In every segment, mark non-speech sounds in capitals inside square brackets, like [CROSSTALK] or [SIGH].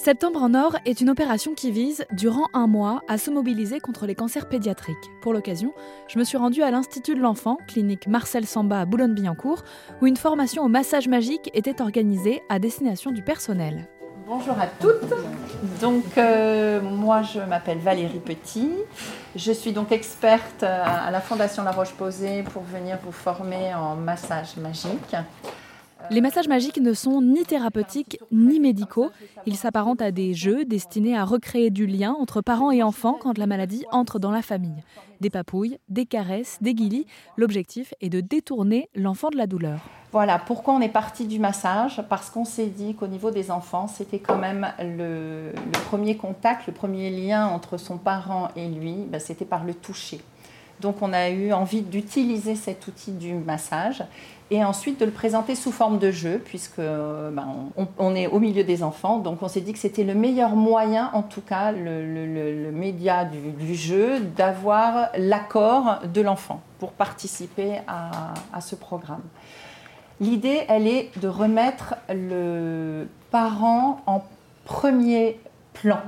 Septembre en Or est une opération qui vise, durant un mois, à se mobiliser contre les cancers pédiatriques. Pour l'occasion, je me suis rendue à l'Institut de l'Enfant, clinique Marcel Samba à Boulogne-Billancourt, où une formation au massage magique était organisée à destination du personnel. Bonjour à toutes. Donc euh, moi je m'appelle Valérie Petit. Je suis donc experte à la Fondation La Roche-Posay pour venir vous former en massage magique. Les massages magiques ne sont ni thérapeutiques ni médicaux. Ils s'apparentent à des jeux destinés à recréer du lien entre parents et enfants quand la maladie entre dans la famille. Des papouilles, des caresses, des guilis. L'objectif est de détourner l'enfant de la douleur. Voilà, pourquoi on est parti du massage Parce qu'on s'est dit qu'au niveau des enfants, c'était quand même le, premier contact, le premier lien entre son parent et lui, ben, c'était par le toucher. Donc on a eu envie d'utiliser cet outil du massage et ensuite de le présenter sous forme de jeu, puisque euh, ben, on, est au milieu des enfants. Donc on s'est dit que c'était le meilleur moyen, en tout cas le, média du, jeu, d'avoir l'accord de l'enfant pour participer à, ce programme. L'idée, elle est de remettre le parent en premier plan.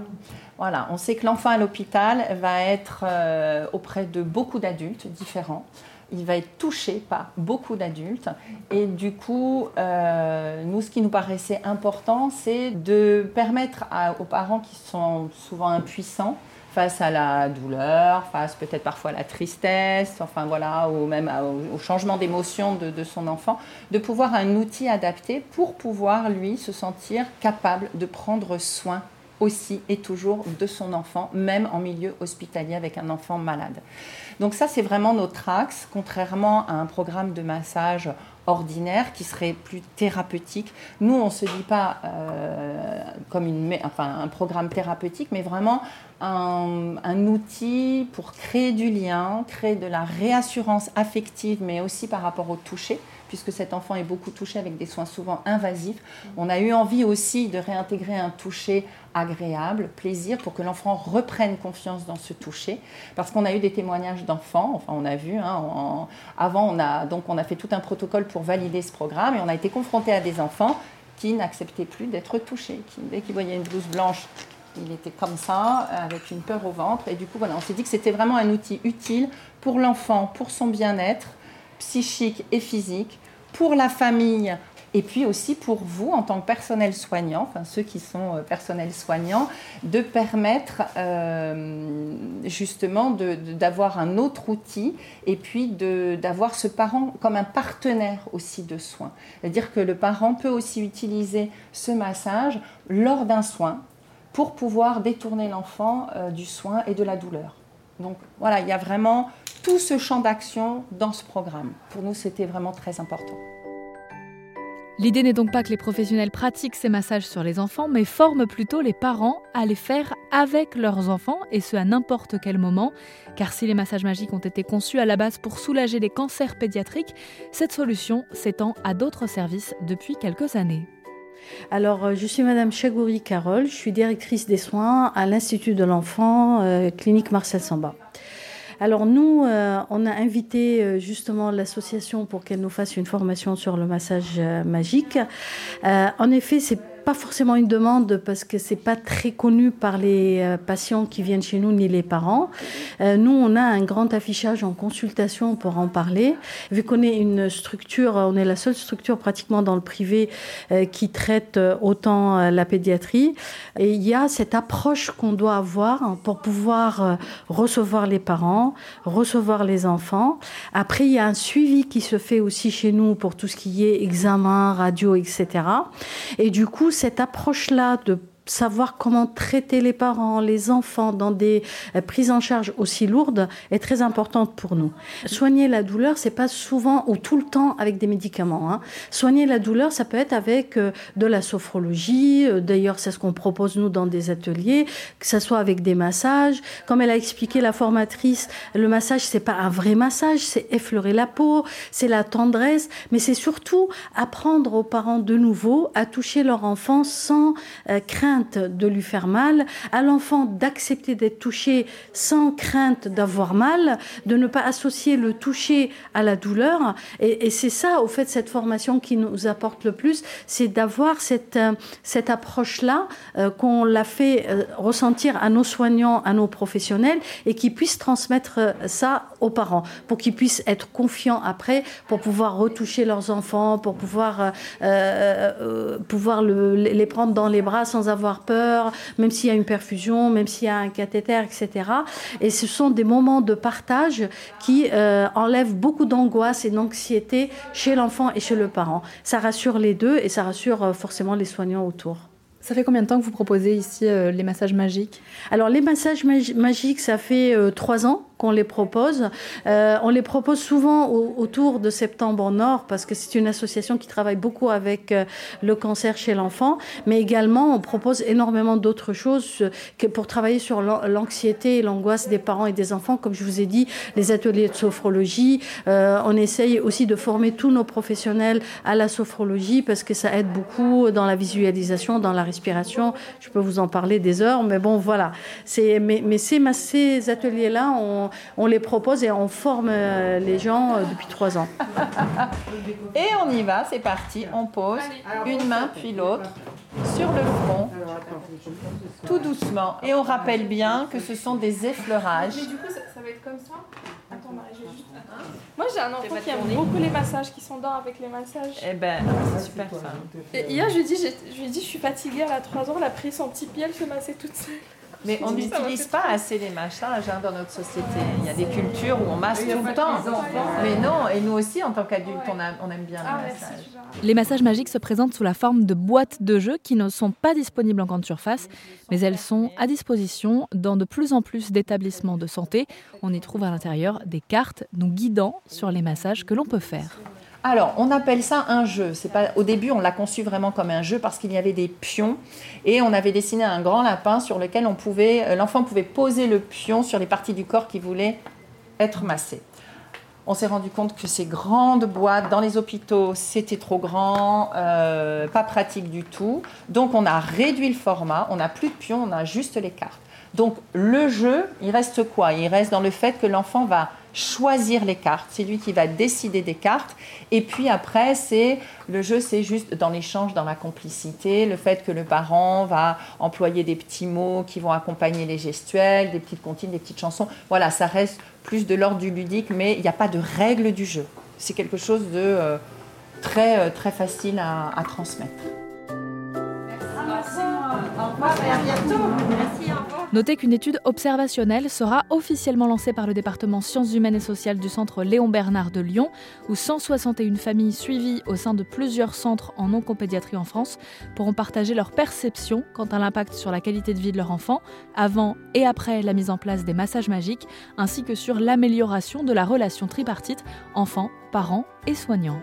Voilà, on sait que l'enfant à l'hôpital va être euh, auprès de beaucoup d'adultes différents il va être touché par beaucoup d'adultes. Et du coup, euh, nous, ce qui nous paraissait important, c'est de permettre aux parents qui sont souvent impuissants face à la douleur, face peut-être parfois à la tristesse, enfin voilà, ou même au, changement d'émotion de, de, son enfant, de pouvoir un outil adapté pour pouvoir lui se sentir capable de prendre soin aussi et toujours de son enfant, même en milieu hospitalier avec un enfant malade. Donc ça, c'est vraiment notre axe, contrairement à un programme de massage ordinaire qui serait plus thérapeutique. Nous, on ne se dit pas euh, comme un programme thérapeutique, mais vraiment un, outil pour créer du lien, créer de la réassurance affective, mais aussi par rapport au toucher puisque cet enfant est beaucoup touché avec des soins souvent invasifs. On a eu envie aussi de réintégrer un toucher agréable, plaisir, pour que l'enfant reprenne confiance dans ce toucher. Parce qu'on a eu des témoignages d'enfants, enfin on a vu, hein, avant on a, fait tout un protocole pour valider ce programme et on a été confronté à des enfants qui n'acceptaient plus d'être touchés, dès qu'ils voyaient une blouse blanche il était comme ça, avec une peur au ventre. Et du coup, on s'est dit que c'était vraiment un outil utile pour l'enfant, pour son bien-être, psychique et physique, pour la famille et puis aussi pour vous en tant que personnel soignant, enfin ceux qui sont euh, personnels soignants, de permettre euh, justement d'avoir un autre outil et puis d'avoir ce parent comme un partenaire aussi de soins. C'est-à-dire que le parent peut aussi utiliser ce massage lors d'un soin pour pouvoir détourner l'enfant euh, du soin et de la douleur. Donc voilà, il y a vraiment tout ce champ d'action dans ce programme. Pour nous, c'était vraiment très important. L'idée n'est donc pas que les professionnels pratiquent ces massages sur les enfants, mais forment plutôt les parents à les faire avec leurs enfants, et ce à n'importe quel moment. Car si les massages magiques ont été conçus à la base pour soulager les cancers pédiatriques, cette solution s'étend à d'autres services depuis quelques années. Alors, euh, je suis Madame Chagouri Carole, je suis directrice des soins à l'Institut de l'enfant, euh, clinique Marcel Samba. Alors nous, euh, on a invité justement l'association pour qu'elle nous fasse une formation sur le massage magique. en effet, c'est pas forcément une demande parce que c'est pas très connu par les euh, patients qui viennent chez nous ni les parents. Euh, nous, on a un grand affichage en consultation pour en parler. Vu qu'on est une structure, on est la seule structure pratiquement dans le privé euh, qui traite autant la pédiatrie. Et il y a cette approche qu'on doit avoir pour pouvoir recevoir les parents, recevoir les enfants. Après, il y a un suivi qui se fait aussi chez nous pour tout ce qui est examen, radio, etc. Et du coup, cette approche-là de savoir comment traiter les parents, les enfants dans des euh, prises en charge aussi lourdes est très importante pour nous. Soigner la douleur, c'est pas souvent ou tout le temps avec des médicaments. Hein. Soigner la douleur, ça peut être avec euh, de la sophrologie. Euh, d'ailleurs, c'est ce qu'on propose nous dans des ateliers, que ça soit avec des massages. Comme elle a expliqué la formatrice, le massage c'est pas un vrai massage, c'est effleurer la peau, c'est la tendresse, mais c'est surtout apprendre aux parents de nouveau à toucher leur enfant sans crainte de lui faire mal, à l'enfant d'accepter d'être touché sans crainte d'avoir mal, de ne pas associer le toucher à la douleur. Et, c'est ça, au fait, cette formation qui nous apporte le plus, c'est d'avoir cette, euh, cette approche-là euh, qu'on l'a fait euh, ressentir à nos soignants, à nos professionnels, et qui puissent transmettre ça aux parents, pour qu'ils puissent être confiants après, pour pouvoir retoucher leurs enfants, pour pouvoir, pouvoir les prendre dans les bras sans avoir peur, même s'il y a une perfusion, même s'il y a un cathéter, etc. Et ce sont des moments de partage qui euh, enlèvent beaucoup d'angoisse et d'anxiété chez l'enfant et chez le parent. Ça rassure les deux et ça rassure euh, forcément les soignants autour. Ça fait combien de temps que vous proposez ici euh, les massages magiques? Alors les massages magiques, ça fait trois ans qu'on les propose. Euh, on les propose souvent autour de septembre en Nord parce que c'est une association qui travaille beaucoup avec euh, le cancer chez l'enfant, mais également on propose énormément d'autres choses euh, que pour travailler sur l'anxiété et l'angoisse des parents et des enfants. Comme je vous ai dit, les ateliers de sophrologie. on essaye aussi de former tous nos professionnels à la sophrologie parce que ça aide beaucoup dans la visualisation, dans la respiration. Je peux vous en parler des heures, mais bon, voilà. Mais, mais ces, ces ateliers-là, on, on, les propose et on forme euh, les gens euh, depuis trois ans. [LAUGHS] Et on y va, c'est parti. On pose une main puis l'autre sur le front, tout doucement. Et on rappelle bien que ce sont des effleurages. Mais du coup, ça, va être comme ça Attends, Marie, j'ai juste. Moi, j'ai un enfant qui aime beaucoup les massages, qui s'endort avec les massages. Eh ben, c'est super ça. Et hier, je lui ai dit, je lui ai dit, je suis fatiguée, elle a 3 ans, elle a pris son petit pied, elle se massait toute seule. Mais on n'utilise pas assez les massages hein, dans notre société. Il y a des cultures où on masse tout le temps. Mais non, et nous aussi, en tant qu'adultes, on, aime bien les ah massages. Les massages magiques se présentent sous la forme de boîtes de jeux qui ne sont pas disponibles en grande surface, mais elles sont à disposition dans de plus en plus d'établissements de santé. On y trouve à l'intérieur des cartes nous guidant sur les massages que l'on peut faire. Alors, on appelle ça un jeu. C'est pas au début, on l'a conçu vraiment comme un jeu parce qu'il y avait des pions et on avait dessiné un grand lapin sur lequel on pouvait, euh, l'enfant pouvait poser le pion sur les parties du corps qui voulaient être massées. On s'est rendu compte que ces grandes boîtes dans les hôpitaux, c'était trop grand, euh, pas pratique du tout. Donc, on a réduit le format. On n'a plus de pions, on a juste les cartes. Donc, le jeu, il reste quoi? Il reste dans le fait que l'enfant va choisir les cartes. C'est lui qui va décider des cartes. Et puis après, c'est le jeu, c'est juste dans l'échange, dans la complicité, le fait que le parent va employer des petits mots qui vont accompagner les gestuels, des petites comptines, des petites chansons. Voilà, ça reste plus de l'ordre du ludique, mais il n'y a pas de règle du jeu. C'est quelque chose de euh, très, euh, très facile à, à transmettre. Au revoir et à bientôt. Notez qu'une étude observationnelle sera officiellement lancée par le département sciences humaines et sociales du centre Léon Bernard de Lyon, où 161 familles suivies au sein de plusieurs centres en oncopédiatrie en France pourront partager leur perception quant à l'impact sur la qualité de vie de leur enfant avant et après la mise en place des massages magiques, ainsi que sur l'amélioration de la relation tripartite enfant, parents et soignants.